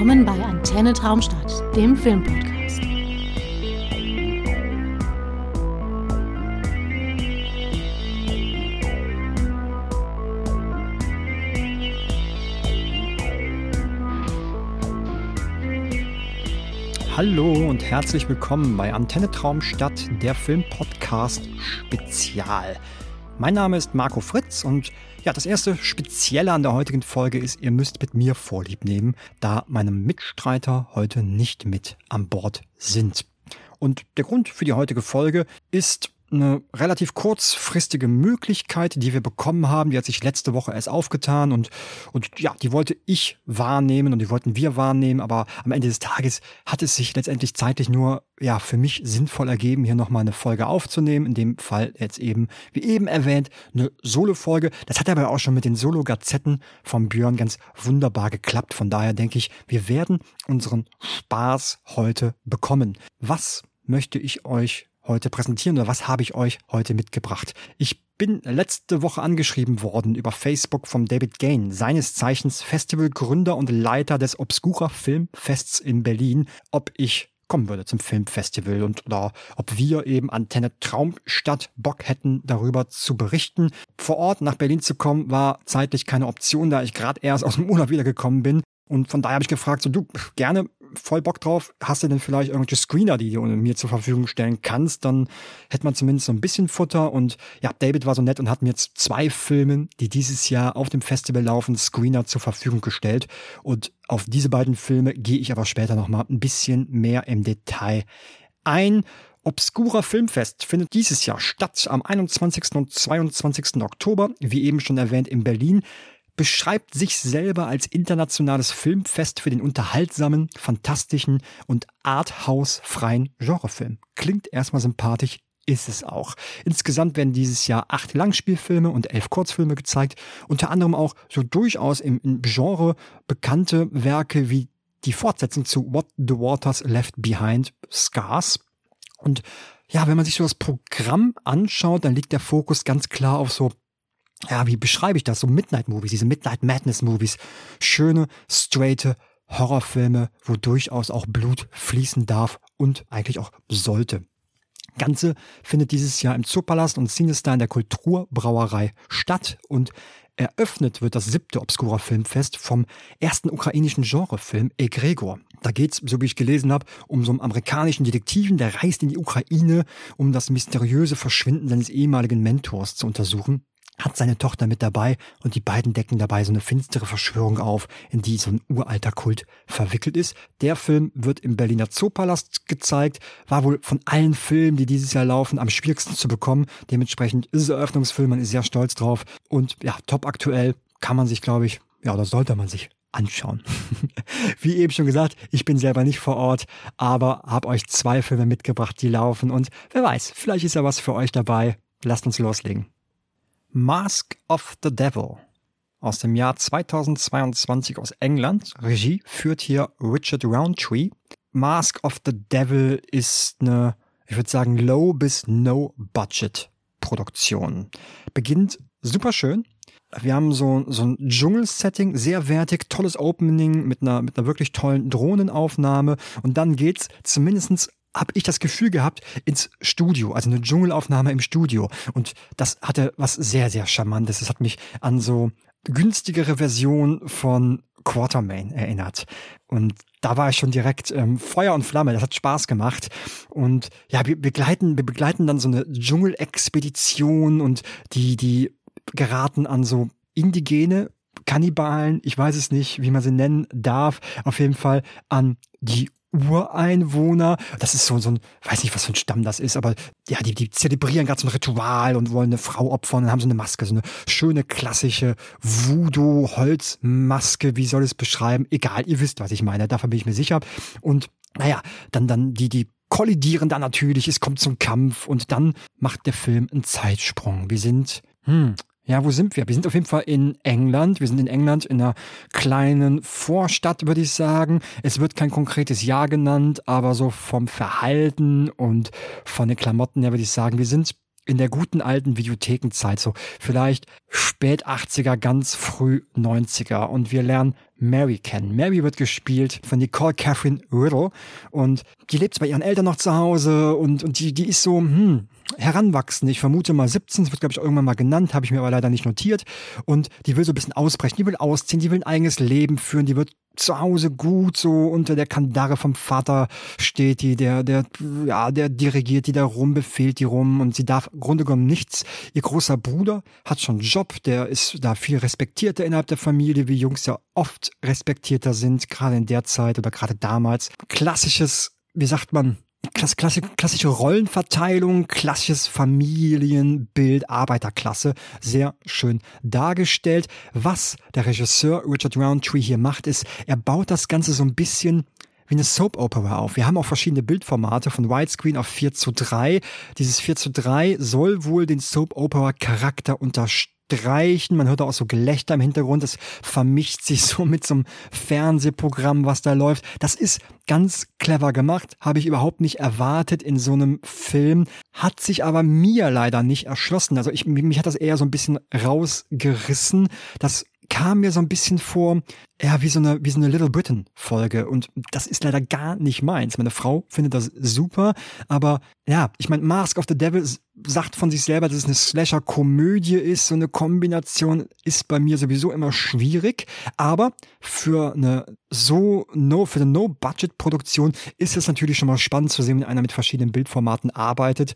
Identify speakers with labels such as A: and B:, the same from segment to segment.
A: Willkommen bei Antenne Traumstadt, dem Filmpodcast.
B: Hallo und herzlich willkommen bei Antenne Traumstadt, der Filmpodcast Spezial. Mein Name ist Marco Fritz und ja, das erste Spezielle an der heutigen Folge ist, ihr müsst mit mir Vorlieb nehmen, da meine Mitstreiter heute nicht mit an Bord sind. Und der Grund für die heutige Folge ist eine relativ kurzfristige Möglichkeit, die wir bekommen haben. Die hat sich letzte Woche erst aufgetan und, und ja, die wollte ich wahrnehmen und die wollten wir wahrnehmen. Aber am Ende des Tages hat es sich letztendlich zeitlich nur, ja, für mich sinnvoll ergeben, hier nochmal eine Folge aufzunehmen. In dem Fall jetzt eben, wie eben erwähnt, eine Solo-Folge. Das hat aber auch schon mit den Solo-Gazetten von Björn ganz wunderbar geklappt. Von daher denke ich, wir werden unseren Spaß heute bekommen. Was möchte ich euch heute präsentieren oder was habe ich euch heute mitgebracht? Ich bin letzte Woche angeschrieben worden über Facebook vom David Gain, seines Zeichens Festivalgründer und Leiter des Obscura Filmfests in Berlin, ob ich kommen würde zum Filmfestival und oder ob wir eben Antenne Traumstadt Bock hätten, darüber zu berichten. Vor Ort nach Berlin zu kommen, war zeitlich keine Option, da ich gerade erst aus dem Urlaub wiedergekommen bin. Und von daher habe ich gefragt, so du, gerne voll Bock drauf. Hast du denn vielleicht irgendwelche Screener, die du mir zur Verfügung stellen kannst? Dann hätte man zumindest so ein bisschen Futter. Und ja, David war so nett und hat mir jetzt zwei Filme, die dieses Jahr auf dem Festival laufen, Screener zur Verfügung gestellt. Und auf diese beiden Filme gehe ich aber später nochmal ein bisschen mehr im Detail ein. Obscura Filmfest findet dieses Jahr statt am 21. und 22. Oktober, wie eben schon erwähnt, in Berlin beschreibt sich selber als internationales Filmfest für den unterhaltsamen, fantastischen und arthouse-freien Genrefilm. Klingt erstmal sympathisch, ist es auch. Insgesamt werden dieses Jahr acht Langspielfilme und elf Kurzfilme gezeigt, unter anderem auch so durchaus im, im Genre bekannte Werke wie die Fortsetzung zu What the Waters Left Behind, Scars. Und ja, wenn man sich so das Programm anschaut, dann liegt der Fokus ganz klar auf so ja, wie beschreibe ich das? So Midnight-Movies, diese Midnight Madness-Movies. Schöne, straighte Horrorfilme, wo durchaus auch Blut fließen darf und eigentlich auch sollte. Ganze findet dieses Jahr im Zoopalast und Sinister in der Kulturbrauerei statt und eröffnet wird das siebte Obscura Filmfest vom ersten ukrainischen Genrefilm Egregor. Da geht's, so wie ich gelesen habe, um so einen amerikanischen Detektiven, der reist in die Ukraine, um das mysteriöse Verschwinden seines ehemaligen Mentors zu untersuchen hat seine Tochter mit dabei und die beiden decken dabei so eine finstere Verschwörung auf, in die so ein uralter Kult verwickelt ist. Der Film wird im Berliner Zoopalast gezeigt, war wohl von allen Filmen, die dieses Jahr laufen, am schwierigsten zu bekommen. Dementsprechend ist es Eröffnungsfilm, man ist sehr stolz drauf und ja, top aktuell kann man sich, glaube ich, ja, oder sollte man sich anschauen. Wie eben schon gesagt, ich bin selber nicht vor Ort, aber habe euch zwei Filme mitgebracht, die laufen und wer weiß, vielleicht ist ja was für euch dabei. Lasst uns loslegen. Mask of the Devil aus dem Jahr 2022 aus England. Regie führt hier Richard Roundtree. Mask of the Devil ist eine, ich würde sagen, low bis no budget Produktion. Beginnt super schön. Wir haben so, so ein Dschungel-Setting, sehr wertig, tolles Opening mit einer, mit einer wirklich tollen Drohnenaufnahme. Und dann geht's zumindestens habe ich das Gefühl gehabt, ins Studio, also eine Dschungelaufnahme im Studio. Und das hatte was sehr, sehr Charmantes. Das hat mich an so günstigere Version von Quartermain erinnert. Und da war ich schon direkt ähm, Feuer und Flamme. Das hat Spaß gemacht. Und ja, wir begleiten, wir begleiten dann so eine Dschungelexpedition und die, die geraten an so indigene Kannibalen, ich weiß es nicht, wie man sie nennen darf, auf jeden Fall an die Ureinwohner. Das ist so, so ein, weiß nicht, was für ein Stamm das ist, aber ja, die, die zelebrieren gerade so ein Ritual und wollen eine Frau opfern und haben so eine Maske, so eine schöne klassische Voodoo-Holzmaske. Wie soll es beschreiben? Egal, ihr wisst, was ich meine. Davon bin ich mir sicher. Und naja, dann, dann die, die kollidieren da natürlich, es kommt zum Kampf und dann macht der Film einen Zeitsprung. Wir sind, hm, ja, wo sind wir? Wir sind auf jeden Fall in England. Wir sind in England in einer kleinen Vorstadt, würde ich sagen. Es wird kein konkretes Jahr genannt, aber so vom Verhalten und von den Klamotten her würde ich sagen, wir sind in der guten alten Videothekenzeit, so vielleicht spät 80er, ganz früh 90er. Und wir lernen Mary kennen. Mary wird gespielt von Nicole Catherine Riddle und die lebt bei ihren Eltern noch zu Hause und, und die, die ist so, hm, heranwachsend. Ich vermute mal 17, das wird, glaube ich, irgendwann mal genannt, habe ich mir aber leider nicht notiert. Und die will so ein bisschen ausbrechen, die will ausziehen, die will ein eigenes Leben führen, die wird zu Hause gut so unter der Kandare vom Vater steht die, der, der, ja, der dirigiert die da rum, befehlt die rum und sie darf im Grunde genommen nichts. Ihr großer Bruder hat schon einen Job, der ist da viel respektierter innerhalb der Familie, wie Jungs ja oft respektierter sind, gerade in der Zeit oder gerade damals. Klassisches, wie sagt man, Klasse, klasse, klassische Rollenverteilung, klassisches Familienbild, Arbeiterklasse, sehr schön dargestellt. Was der Regisseur Richard Roundtree hier macht, ist, er baut das Ganze so ein bisschen wie eine Soap Opera auf. Wir haben auch verschiedene Bildformate von Widescreen auf 4 zu 3. Dieses 4 zu 3 soll wohl den Soap Opera Charakter unterstützen streichen. Man hört auch so Gelächter im Hintergrund. Es vermischt sich so mit so einem Fernsehprogramm, was da läuft. Das ist ganz clever gemacht. Habe ich überhaupt nicht erwartet in so einem Film. Hat sich aber mir leider nicht erschlossen. Also ich, mich hat das eher so ein bisschen rausgerissen. Das kam mir so ein bisschen vor, ja, wie so eine, wie so eine Little Britain Folge. Und das ist leider gar nicht meins. Meine Frau findet das super. Aber ja, ich meine, Mask of the Devil sagt von sich selber, dass es eine Slasher-Komödie ist. So eine Kombination ist bei mir sowieso immer schwierig. Aber für eine so no, für eine No-Budget-Produktion ist es natürlich schon mal spannend zu sehen, wenn einer mit verschiedenen Bildformaten arbeitet.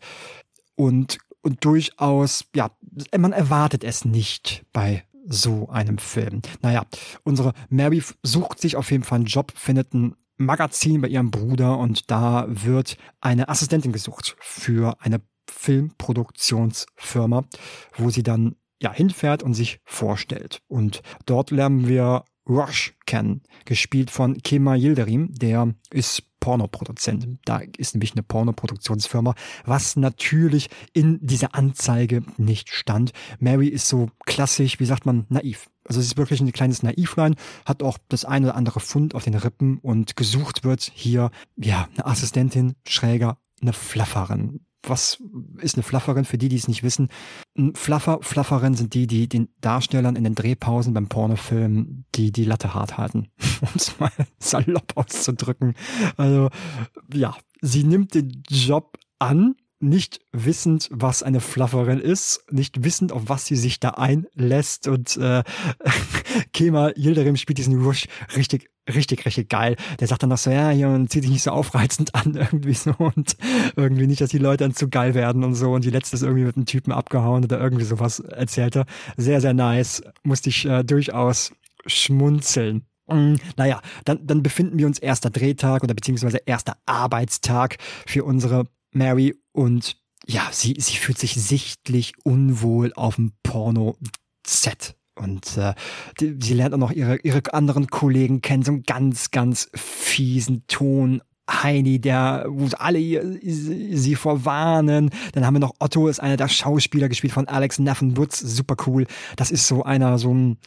B: Und und durchaus, ja, man erwartet es nicht bei so einem Film. Naja, unsere Mary sucht sich auf jeden Fall einen Job, findet ein Magazin bei ihrem Bruder und da wird eine Assistentin gesucht für eine Filmproduktionsfirma, wo sie dann ja hinfährt und sich vorstellt. Und dort lernen wir Rush kennen, gespielt von Kema Yildirim, der ist Pornoproduzent. Da ist nämlich eine Pornoproduktionsfirma, was natürlich in dieser Anzeige nicht stand. Mary ist so klassisch, wie sagt man, naiv. Also sie ist wirklich ein kleines Naivlein, hat auch das eine oder andere Fund auf den Rippen und gesucht wird hier, ja, eine Assistentin, schräger, eine Flafferin was ist eine Flufferin für die, die es nicht wissen? Ein Fluffer, Flufferin sind die, die den Darstellern in den Drehpausen beim Pornofilm die die Latte hart halten, um es mal salopp auszudrücken. Also ja, sie nimmt den Job an, nicht wissend, was eine Flufferin ist, nicht wissend, auf was sie sich da einlässt und äh, Kema Yildirim spielt diesen Rush richtig richtig, richtig geil. Der sagt dann noch so, ja, hier und zieht sich nicht so aufreizend an irgendwie so und irgendwie nicht, dass die Leute dann zu geil werden und so und die letzte ist irgendwie mit einem Typen abgehauen oder irgendwie sowas erzählt er. Sehr, sehr nice. Musste ich äh, durchaus schmunzeln. Mm, naja, dann, dann befinden wir uns erster Drehtag oder beziehungsweise erster Arbeitstag für unsere Mary und ja, sie, sie fühlt sich sichtlich unwohl auf dem Porno-Set. Und äh, die, sie lernt auch noch ihre, ihre anderen Kollegen kennen, so einen ganz, ganz fiesen Ton. Heini, der, wo alle sie vorwarnen. Dann haben wir noch Otto, ist einer der Schauspieler, gespielt von Alex Neffen Woods, super cool. Das ist so einer, so ein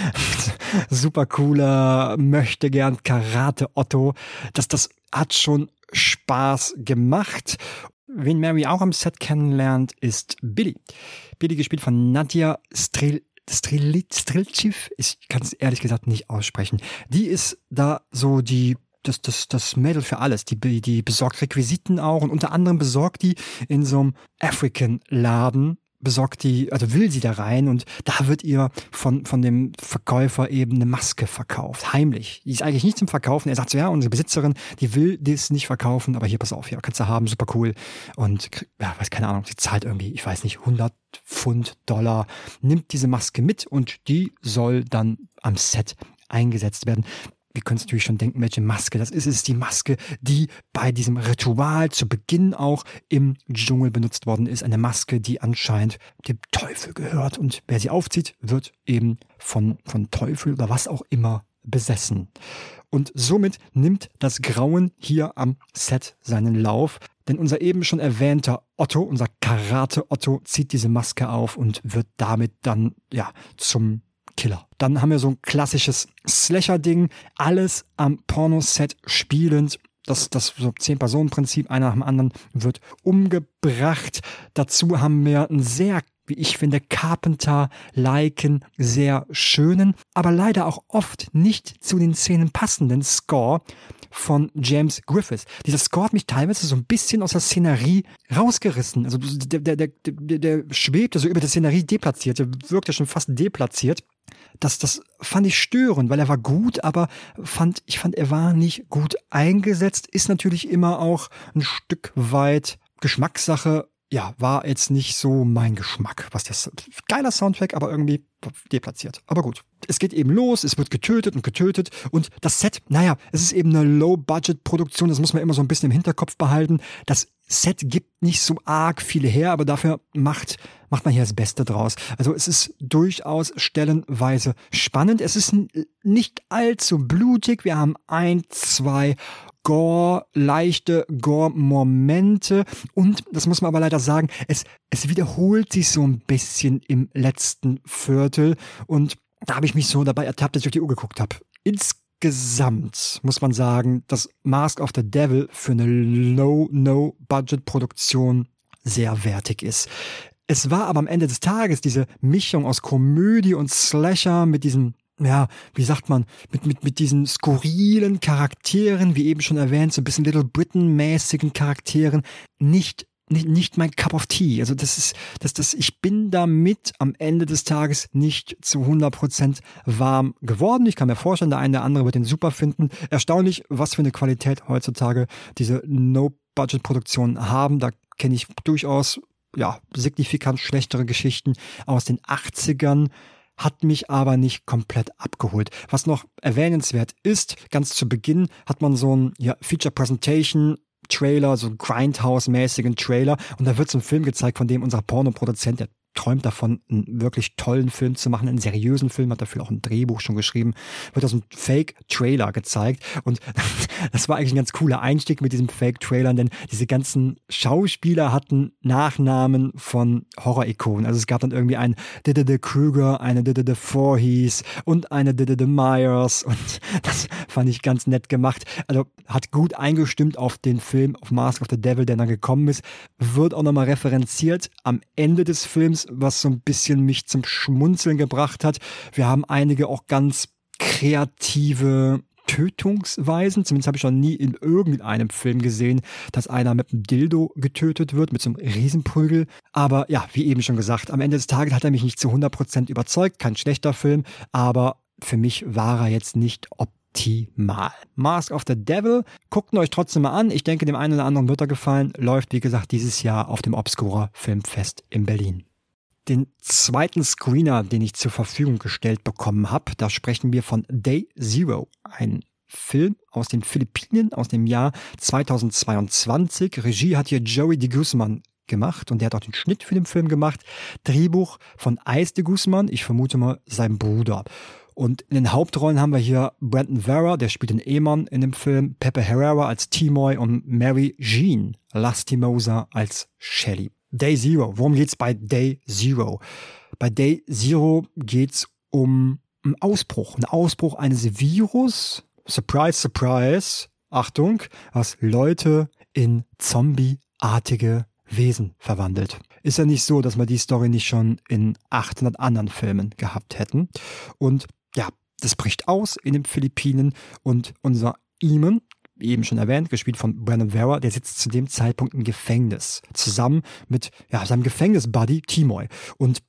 B: super cooler, möchte gern Karate Otto. Das, das hat schon Spaß gemacht. Wen Mary auch am Set kennenlernt, ist Billy. Billy gespielt von Nadja Strel Strilciv, ich kann es ehrlich gesagt nicht aussprechen. Die ist da so die das, das, das Mädel für alles. Die, die besorgt Requisiten auch und unter anderem besorgt die in so einem African-Laden besorgt die, also will sie da rein und da wird ihr von, von dem Verkäufer eben eine Maske verkauft, heimlich. Die ist eigentlich nicht zum Verkaufen. Er sagt so, ja, unsere Besitzerin, die will das nicht verkaufen, aber hier, pass auf, ja, kannst du haben, super cool. Und, ja, weiß keine Ahnung, sie zahlt irgendwie, ich weiß nicht, 100 Pfund, Dollar, nimmt diese Maske mit und die soll dann am Set eingesetzt werden wir können es natürlich schon denken, welche Maske das ist. Es ist die Maske, die bei diesem Ritual zu Beginn auch im Dschungel benutzt worden ist. Eine Maske, die anscheinend dem Teufel gehört. Und wer sie aufzieht, wird eben von, von Teufel oder was auch immer besessen. Und somit nimmt das Grauen hier am Set seinen Lauf. Denn unser eben schon erwähnter Otto, unser Karate Otto, zieht diese Maske auf und wird damit dann, ja, zum Killer. Dann haben wir so ein klassisches Slasher-Ding, alles am Pornoset spielend. Das, das so Zehn-Personen-Prinzip, einer nach dem anderen wird umgebracht. Dazu haben wir einen sehr wie ich finde, Carpenter-liken, sehr schönen, aber leider auch oft nicht zu den Szenen passenden Score von James Griffiths. Dieser Score hat mich teilweise so ein bisschen aus der Szenerie rausgerissen. Also der, der, der, der, schwebte so über der Szenerie deplatziert, der wirkte schon fast deplatziert. Das, das fand ich störend, weil er war gut, aber fand, ich fand, er war nicht gut eingesetzt. Ist natürlich immer auch ein Stück weit Geschmackssache, ja, war jetzt nicht so mein Geschmack, was das geiler Soundtrack, aber irgendwie deplatziert. Aber gut. Es geht eben los, es wird getötet und getötet und das Set, naja, es ist eben eine Low-Budget-Produktion, das muss man immer so ein bisschen im Hinterkopf behalten. Das Set gibt nicht so arg viele her, aber dafür macht, macht man hier das Beste draus. Also es ist durchaus stellenweise spannend. Es ist nicht allzu blutig. Wir haben ein, zwei Gore, leichte Gore-Momente. Und, das muss man aber leider sagen, es, es wiederholt sich so ein bisschen im letzten Viertel. Und da habe ich mich so dabei ertappt, dass ich auf die Uhr geguckt habe. Insgesamt muss man sagen, dass Mask of the Devil für eine Low-No-Budget-Produktion sehr wertig ist. Es war aber am Ende des Tages diese Mischung aus Komödie und Slasher mit diesem ja, wie sagt man, mit, mit, mit diesen skurrilen Charakteren, wie eben schon erwähnt, so ein bisschen Little Britain-mäßigen Charakteren, nicht nicht, nicht mein Cup of Tea. Also das ist, das, das, ich bin damit am Ende des Tages nicht zu 100% warm geworden. Ich kann mir vorstellen, der eine oder andere wird den super finden. Erstaunlich, was für eine Qualität heutzutage diese No-Budget-Produktionen haben. Da kenne ich durchaus, ja, signifikant schlechtere Geschichten aus den 80ern hat mich aber nicht komplett abgeholt. Was noch erwähnenswert ist, ganz zu Beginn hat man so ein ja, Feature Presentation Trailer, so Grindhouse-mäßigen Trailer. Und da wird so ein Film gezeigt, von dem unser Pornoproduzent, der träumt davon, einen wirklich tollen Film zu machen, einen seriösen Film, hat dafür auch ein Drehbuch schon geschrieben, wird aus einem Fake-Trailer gezeigt. Und das war eigentlich ein ganz cooler Einstieg mit diesem Fake-Trailer, denn diese ganzen Schauspieler hatten Nachnamen von Horror-Ikonen. Also es gab dann irgendwie einen Didde Krüger, eine Didde Voorhees und eine Didde Myers. Und das fand ich ganz nett gemacht. Also hat gut eingestimmt auf den Film, auf Mask of the Devil, der dann gekommen ist. Wird auch nochmal referenziert am Ende des Films was so ein bisschen mich zum Schmunzeln gebracht hat. Wir haben einige auch ganz kreative Tötungsweisen. Zumindest habe ich noch nie in irgendeinem Film gesehen, dass einer mit einem Dildo getötet wird, mit so einem Riesenprügel. Aber ja, wie eben schon gesagt, am Ende des Tages hat er mich nicht zu 100% überzeugt. Kein schlechter Film, aber für mich war er jetzt nicht optimal. Mask of the Devil, guckt ihn euch trotzdem mal an. Ich denke, dem einen oder anderen wird er gefallen. Läuft, wie gesagt, dieses Jahr auf dem Obscura Filmfest in Berlin den zweiten Screener, den ich zur Verfügung gestellt bekommen habe. Da sprechen wir von Day Zero, ein Film aus den Philippinen aus dem Jahr 2022. Regie hat hier Joey de Guzman gemacht und der hat auch den Schnitt für den Film gemacht. Drehbuch von Ice de Guzman, ich vermute mal sein Bruder. Und in den Hauptrollen haben wir hier Brandon Vera, der spielt den Ehemann in dem Film, Pepe Herrera als Timoy und Mary Jean Lastimosa als Shelley. Day Zero. Worum geht's bei Day Zero? Bei Day Zero geht's um einen Ausbruch, einen Ausbruch eines Virus. Surprise, surprise. Achtung, was Leute in zombieartige Wesen verwandelt. Ist ja nicht so, dass wir die Story nicht schon in 800 anderen Filmen gehabt hätten. Und ja, das bricht aus in den Philippinen und unser Eamon, eben schon erwähnt, gespielt von Brandon Vera, der sitzt zu dem Zeitpunkt im Gefängnis, zusammen mit ja, seinem Gefängnisbuddy Timoy. Und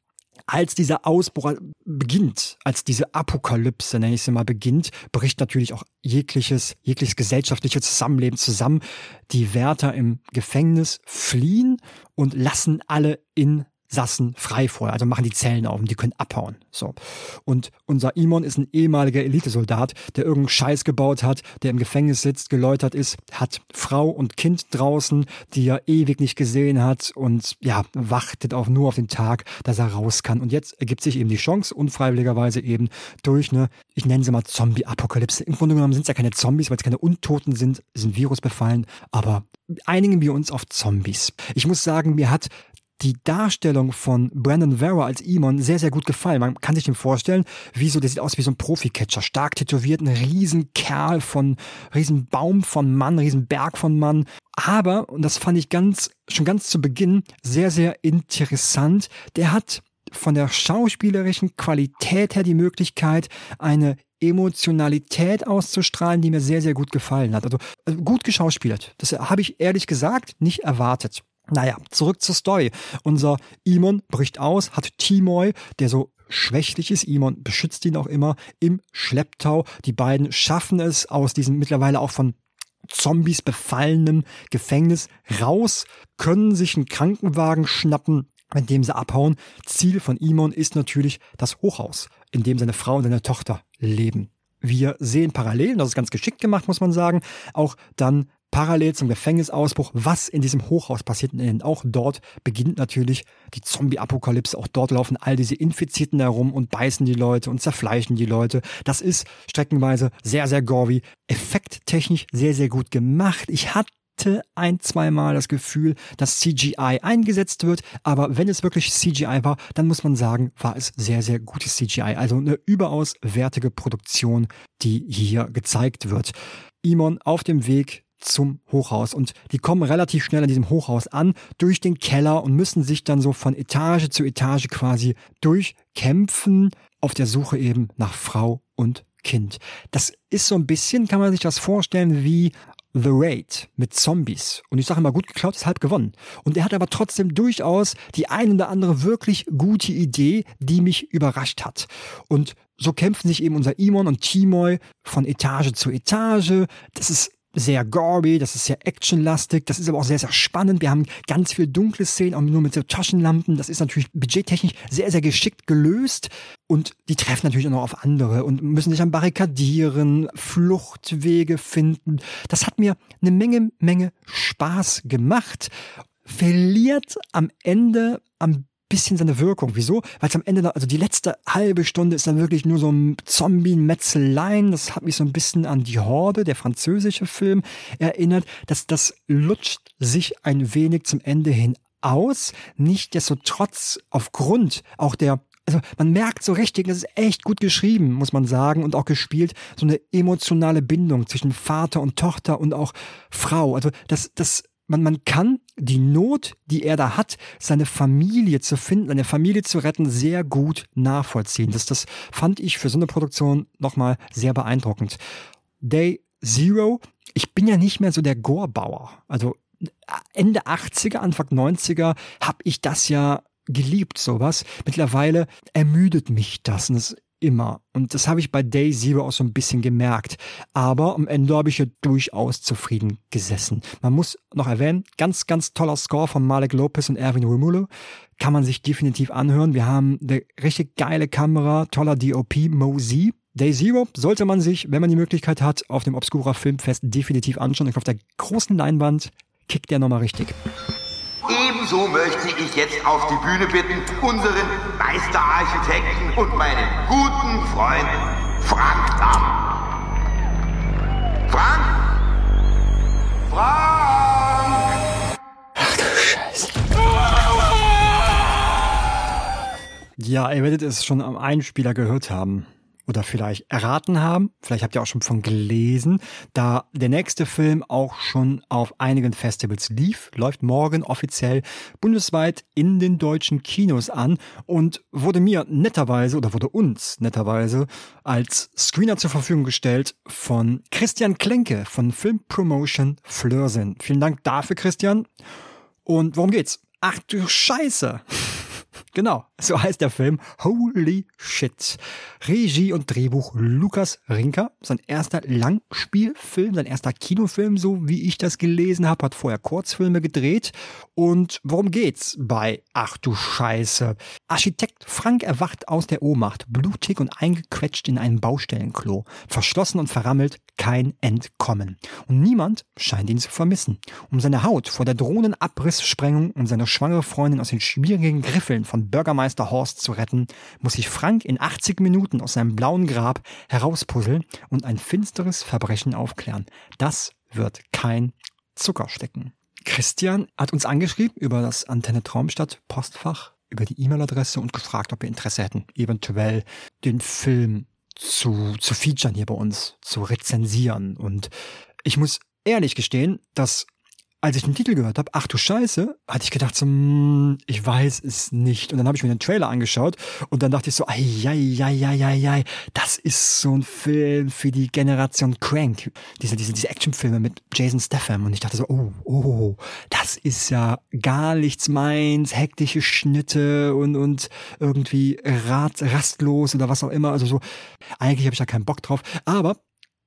B: als dieser Ausbruch beginnt, als diese Apokalypse, nenne ich sie mal, beginnt, bricht natürlich auch jegliches, jegliches gesellschaftliches Zusammenleben zusammen. Die Wärter im Gefängnis fliehen und lassen alle in Sassen frei vorher, also machen die Zellen auf und die können abhauen. So. Und unser Imon ist ein ehemaliger Elitesoldat, der irgendeinen Scheiß gebaut hat, der im Gefängnis sitzt, geläutert ist, hat Frau und Kind draußen, die er ewig nicht gesehen hat und ja, wartet auch nur auf den Tag, dass er raus kann. Und jetzt ergibt sich eben die Chance, unfreiwilligerweise eben durch eine, ich nenne sie mal Zombie-Apokalypse. Im Grunde genommen sind es ja keine Zombies, weil es keine Untoten sind, sind Virus befallen, aber einigen wir uns auf Zombies. Ich muss sagen, mir hat die Darstellung von Brandon Vera als Imon sehr, sehr gut gefallen. Man kann sich ihm vorstellen, wie so, der sieht aus wie so ein Profi-Catcher, stark tätowiert, ein Riesenkerl von, Riesenbaum von Mann, Riesenberg von Mann. Aber, und das fand ich ganz, schon ganz zu Beginn sehr, sehr interessant, der hat von der schauspielerischen Qualität her die Möglichkeit, eine Emotionalität auszustrahlen, die mir sehr, sehr gut gefallen hat. Also, also gut geschauspielert. Das habe ich ehrlich gesagt nicht erwartet. Naja, zurück zur Story. Unser Imon bricht aus, hat Timoy, der so schwächlich ist. Imon beschützt ihn auch immer im Schlepptau. Die beiden schaffen es aus diesem mittlerweile auch von Zombies befallenen Gefängnis raus, können sich einen Krankenwagen schnappen, mit dem sie abhauen. Ziel von Imon ist natürlich das Hochhaus, in dem seine Frau und seine Tochter leben. Wir sehen parallel, das ist ganz geschickt gemacht, muss man sagen, auch dann parallel zum Gefängnisausbruch, was in diesem Hochhaus passiert. Denn auch dort beginnt natürlich die Zombie-Apokalypse. Auch dort laufen all diese Infizierten herum und beißen die Leute und zerfleischen die Leute. Das ist streckenweise sehr, sehr gory. Effekttechnisch sehr, sehr gut gemacht. Ich hatte ein, zweimal das Gefühl, dass CGI eingesetzt wird, aber wenn es wirklich CGI war, dann muss man sagen, war es sehr, sehr gutes CGI. Also eine überaus wertige Produktion, die hier gezeigt wird. Imon auf dem Weg zum Hochhaus. Und die kommen relativ schnell an diesem Hochhaus an, durch den Keller und müssen sich dann so von Etage zu Etage quasi durchkämpfen, auf der Suche eben nach Frau und Kind. Das ist so ein bisschen, kann man sich das vorstellen, wie The Raid mit Zombies. Und ich sage immer, gut geklaut ist halb gewonnen. Und er hat aber trotzdem durchaus die ein oder andere wirklich gute Idee, die mich überrascht hat. Und so kämpfen sich eben unser Imon und Timoy von Etage zu Etage. Das ist sehr gory, das ist sehr actionlastig, das ist aber auch sehr, sehr spannend. Wir haben ganz viel dunkle Szenen, auch nur mit so Taschenlampen. Das ist natürlich budgettechnisch sehr, sehr geschickt gelöst. Und die treffen natürlich auch noch auf andere und müssen sich dann barrikadieren, Fluchtwege finden. Das hat mir eine Menge, Menge Spaß gemacht. Verliert am Ende am bisschen seine Wirkung. Wieso? Weil es am Ende, also die letzte halbe Stunde ist dann wirklich nur so ein Zombie-Metzeleien. Das hat mich so ein bisschen an die Horde, der französische Film, erinnert. Das, das lutscht sich ein wenig zum Ende hin aus. Nichtsdestotrotz aufgrund auch der also man merkt so richtig, das ist echt gut geschrieben, muss man sagen, und auch gespielt, so eine emotionale Bindung zwischen Vater und Tochter und auch Frau. Also das, das man, man kann die Not, die er da hat, seine Familie zu finden, seine Familie zu retten, sehr gut nachvollziehen. Das, das fand ich für so eine Produktion nochmal sehr beeindruckend. Day Zero, ich bin ja nicht mehr so der Gorbauer. Also Ende 80er, Anfang 90er habe ich das ja geliebt, sowas. Mittlerweile ermüdet mich das. Und das immer. Und das habe ich bei Day Zero auch so ein bisschen gemerkt. Aber am Ende habe ich ja durchaus zufrieden gesessen. Man muss noch erwähnen, ganz, ganz toller Score von Malek Lopez und Erwin Romulo. Kann man sich definitiv anhören. Wir haben eine richtig geile Kamera, toller DOP, Mosey. Day Zero sollte man sich, wenn man die Möglichkeit hat, auf dem Obscura Filmfest definitiv anschauen. Und auf der großen Leinwand kickt der nochmal richtig.
C: Ebenso möchte ich jetzt auf die Bühne bitten unseren Meisterarchitekten und meinen guten Freund Frank Damm. Frank? Frank!
B: Ach du Scheiße. Ja, ihr werdet es schon am Einspieler gehört haben oder vielleicht erraten haben, vielleicht habt ihr auch schon von gelesen, da der nächste Film auch schon auf einigen Festivals lief, läuft morgen offiziell bundesweit in den deutschen Kinos an und wurde mir netterweise oder wurde uns netterweise als Screener zur Verfügung gestellt von Christian Klenke von Film Promotion Flörsinn. Vielen Dank dafür, Christian. Und worum geht's? Ach du Scheiße! Genau, so heißt der Film. Holy shit. Regie und Drehbuch Lukas Rinker. Sein erster Langspielfilm, sein erster Kinofilm, so wie ich das gelesen habe, hat vorher Kurzfilme gedreht. Und worum geht's bei Ach du Scheiße? Architekt Frank erwacht aus der Ohnmacht, blutig und eingequetscht in einem Baustellenklo. Verschlossen und verrammelt, kein Entkommen. Und niemand scheint ihn zu vermissen. Um seine Haut vor der drohenden Abrisssprengung und seine schwangere Freundin aus den schwierigen Griffeln von Bürgermeister Horst zu retten, muss sich Frank in 80 Minuten aus seinem blauen Grab herauspuzzeln und ein finsteres Verbrechen aufklären. Das wird kein Zuckerstecken. Christian hat uns angeschrieben über das Antenne Traumstadt Postfach, über die E-Mail-Adresse und gefragt, ob wir Interesse hätten, eventuell den Film zu, zu featuren hier bei uns, zu rezensieren. Und ich muss ehrlich gestehen, dass als ich den Titel gehört habe, ach du Scheiße, hatte ich gedacht so, mm, ich weiß es nicht. Und dann habe ich mir den Trailer angeschaut und dann dachte ich so, ei, ei, ei, ei, ei, ei, das ist so ein Film für die Generation Crank. Diese, diese, diese Actionfilme mit Jason Statham. Und ich dachte so, oh, oh, das ist ja gar nichts meins, hektische Schnitte und, und irgendwie rat, rastlos oder was auch immer. Also so, eigentlich habe ich da keinen Bock drauf. Aber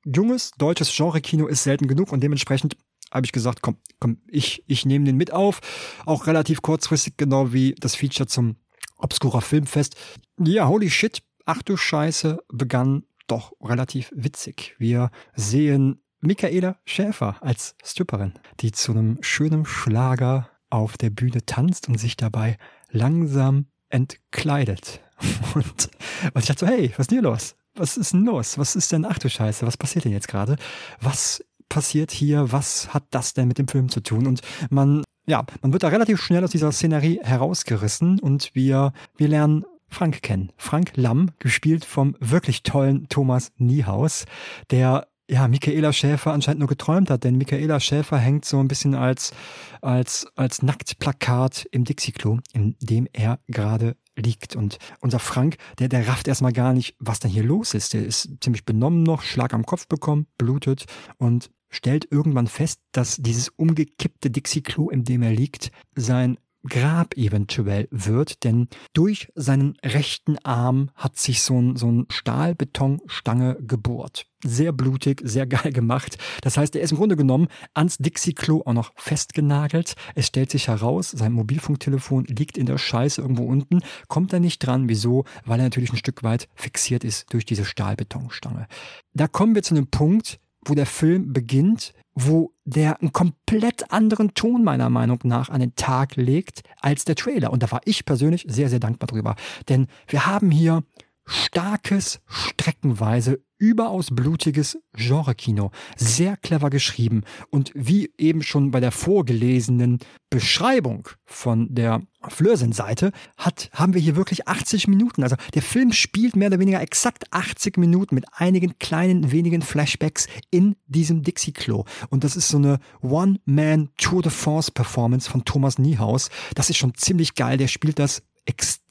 B: junges deutsches Genre-Kino ist selten genug und dementsprechend habe ich gesagt, komm, komm, ich, ich nehme den mit auf. Auch relativ kurzfristig, genau wie das Feature zum Obscura Filmfest. Ja, holy shit, ach du Scheiße, begann doch relativ witzig. Wir sehen Michaela Schäfer als Stripperin, die zu einem schönen Schlager auf der Bühne tanzt und sich dabei langsam entkleidet. Und, und ich dachte so, hey, was ist denn los? Was ist denn los? Was ist denn, ach du Scheiße, was passiert denn jetzt gerade? Was passiert hier? Was hat das denn mit dem Film zu tun? Und man, ja, man wird da relativ schnell aus dieser Szenerie herausgerissen und wir, wir lernen Frank kennen. Frank Lamm, gespielt vom wirklich tollen Thomas Niehaus, der ja, Michaela Schäfer anscheinend nur geträumt hat, denn Michaela Schäfer hängt so ein bisschen als, als, als Nacktplakat im Dixie-Klo, in dem er gerade liegt. Und unser Frank, der, der rafft erstmal gar nicht, was denn hier los ist. Der ist ziemlich benommen noch, Schlag am Kopf bekommen, blutet und stellt irgendwann fest, dass dieses umgekippte Dixie-Klo, in dem er liegt, sein Grab eventuell wird, denn durch seinen rechten Arm hat sich so ein, so ein Stahlbetonstange gebohrt. Sehr blutig, sehr geil gemacht. Das heißt, er ist im Grunde genommen ans Dixie-Klo auch noch festgenagelt. Es stellt sich heraus, sein Mobilfunktelefon liegt in der Scheiße irgendwo unten, kommt er nicht dran. Wieso? Weil er natürlich ein Stück weit fixiert ist durch diese Stahlbetonstange. Da kommen wir zu einem Punkt, wo der Film beginnt, wo der einen komplett anderen Ton meiner Meinung nach an den Tag legt als der Trailer. Und da war ich persönlich sehr, sehr dankbar drüber. Denn wir haben hier starkes, streckenweise überaus blutiges Genre-Kino. Sehr clever geschrieben. Und wie eben schon bei der vorgelesenen Beschreibung von der Flörsinn-Seite hat, haben wir hier wirklich 80 Minuten. Also der Film spielt mehr oder weniger exakt 80 Minuten mit einigen kleinen, wenigen Flashbacks in diesem Dixie-Klo. Und das ist so eine One-Man-Tour de Force-Performance von Thomas Niehaus. Das ist schon ziemlich geil. Der spielt das extrem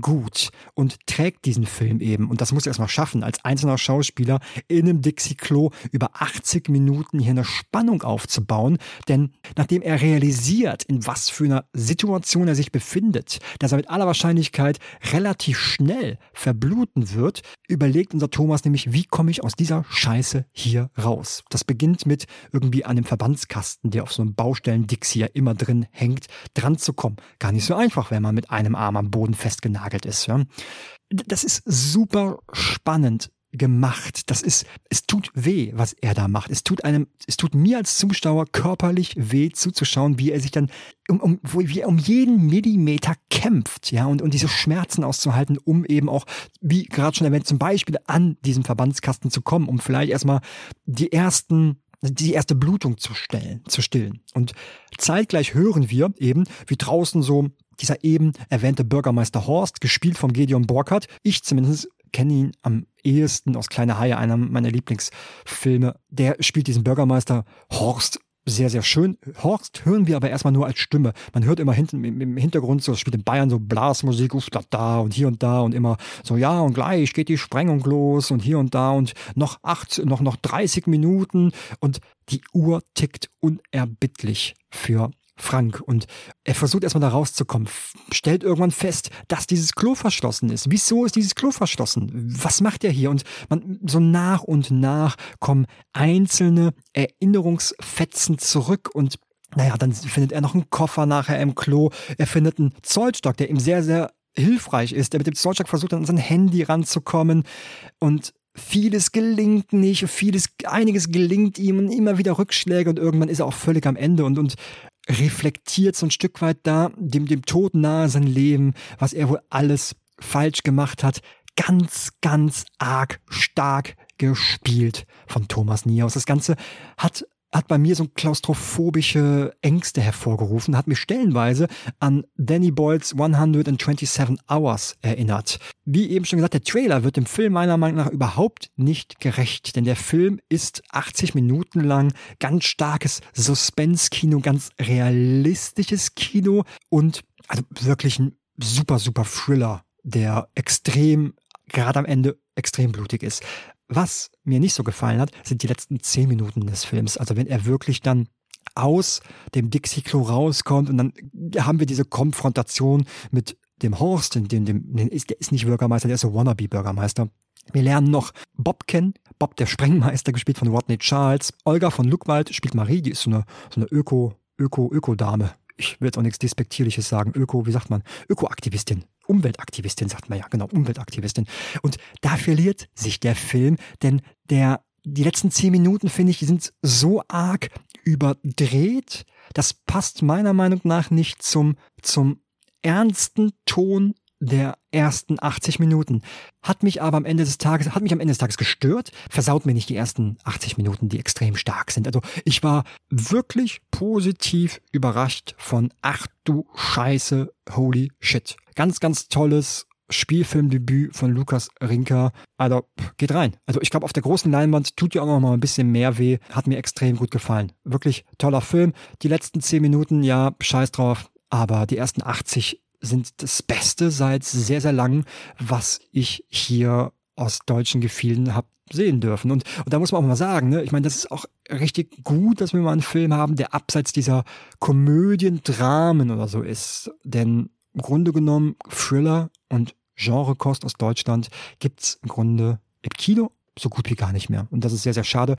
B: gut und trägt diesen Film eben. Und das muss er erstmal schaffen, als einzelner Schauspieler in einem Dixie-Klo über 80 Minuten hier eine Spannung aufzubauen. Denn nachdem er realisiert, in was für einer Situation er sich befindet, dass er mit aller Wahrscheinlichkeit relativ schnell verbluten wird, überlegt unser Thomas nämlich, wie komme ich aus dieser Scheiße hier raus? Das beginnt mit irgendwie an dem Verbandskasten, der auf so einem Baustellen-Dixie ja immer drin hängt, dran zu kommen. Gar nicht so einfach, wenn man mit einem Arm am Boden festgenagelt ist. Ja. Das ist super spannend gemacht. Das ist, es tut weh, was er da macht. Es tut einem, es tut mir als Zuschauer körperlich weh zuzuschauen, wie er sich dann um, um, wie er um jeden Millimeter kämpft, ja, und, und diese Schmerzen auszuhalten, um eben auch, wie gerade schon erwähnt, zum Beispiel an diesen Verbandskasten zu kommen, um vielleicht erstmal die ersten die erste Blutung zu stellen, zu stillen. Und zeitgleich hören wir eben, wie draußen so dieser eben erwähnte Bürgermeister Horst, gespielt von Gedeon Borkert. Ich zumindest kenne ihn am ehesten aus Kleine Haie, einer meiner Lieblingsfilme. Der spielt diesen Bürgermeister Horst sehr, sehr schön. Horst hören wir aber erstmal nur als Stimme. Man hört immer hinten im Hintergrund so, es spielt in Bayern so Blasmusik, uff, da, da und hier und da und immer so, ja, und gleich geht die Sprengung los und hier und da und noch acht, noch, noch 30 Minuten und die Uhr tickt unerbittlich für Frank. Und er versucht erstmal da rauszukommen, stellt irgendwann fest, dass dieses Klo verschlossen ist. Wieso ist dieses Klo verschlossen? Was macht er hier? Und man, so nach und nach kommen einzelne Erinnerungsfetzen zurück und naja, dann findet er noch einen Koffer nachher im Klo. Er findet einen Zollstock, der ihm sehr, sehr hilfreich ist. Der mit dem Zollstock versucht dann an sein Handy ranzukommen und vieles gelingt nicht, vieles, einiges gelingt ihm und immer wieder Rückschläge und irgendwann ist er auch völlig am Ende und, und reflektiert so ein Stück weit da, dem, dem Tod nahe sein Leben, was er wohl alles falsch gemacht hat. Ganz, ganz arg stark gespielt von Thomas Niehaus. Das Ganze hat hat bei mir so klaustrophobische Ängste hervorgerufen, hat mich stellenweise an Danny Boyles 127 Hours erinnert. Wie eben schon gesagt, der Trailer wird dem Film meiner Meinung nach überhaupt nicht gerecht, denn der Film ist 80 Minuten lang ganz starkes Suspense-Kino, ganz realistisches Kino und also wirklich ein super, super Thriller, der extrem, gerade am Ende, extrem blutig ist. Was mir nicht so gefallen hat, sind die letzten zehn Minuten des Films. Also wenn er wirklich dann aus dem Dixie-Klo rauskommt und dann haben wir diese Konfrontation mit dem Horst, dem, dem, der ist nicht Bürgermeister, der ist so Wannabe-Bürgermeister. Wir lernen noch Bob kennen, Bob der Sprengmeister, gespielt von Rodney Charles. Olga von Luckwald spielt Marie, die ist so eine, so eine Öko, Öko, Öko-Dame. Ich will jetzt auch nichts Despektierliches sagen. Öko, wie sagt man? Ökoaktivistin. Umweltaktivistin, sagt man ja, genau, Umweltaktivistin. Und da verliert sich der Film, denn der, die letzten zehn Minuten, finde ich, sind so arg überdreht. Das passt meiner Meinung nach nicht zum, zum ernsten Ton der ersten 80 Minuten. Hat mich aber am Ende des Tages, hat mich am Ende des Tages gestört, versaut mir nicht die ersten 80 Minuten, die extrem stark sind. Also ich war wirklich positiv überrascht von ach du Scheiße, holy shit. Ganz, ganz tolles Spielfilmdebüt von Lukas Rinker. Also geht rein. Also ich glaube, auf der großen Leinwand tut ja auch noch mal ein bisschen mehr weh. Hat mir extrem gut gefallen. Wirklich toller Film. Die letzten 10 Minuten, ja, scheiß drauf. Aber die ersten 80 sind das Beste seit sehr, sehr langem, was ich hier aus deutschen Gefilden habe sehen dürfen. Und, und da muss man auch mal sagen, ne, ich meine, das ist auch richtig gut, dass wir mal einen Film haben, der abseits dieser Komödien, Dramen oder so ist. Denn im Grunde genommen Thriller und Genrekost aus Deutschland gibt's im Grunde im Kino so gut wie gar nicht mehr. Und das ist sehr, sehr schade.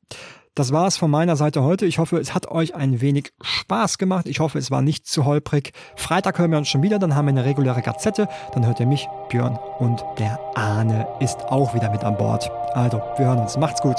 B: Das war es von meiner Seite heute. Ich hoffe, es hat euch ein wenig Spaß gemacht. Ich hoffe, es war nicht zu holprig. Freitag hören wir uns schon wieder, dann haben wir eine reguläre Gazette. Dann hört ihr mich, Björn und der Ahne ist auch wieder mit an Bord. Also, wir hören uns. Macht's gut.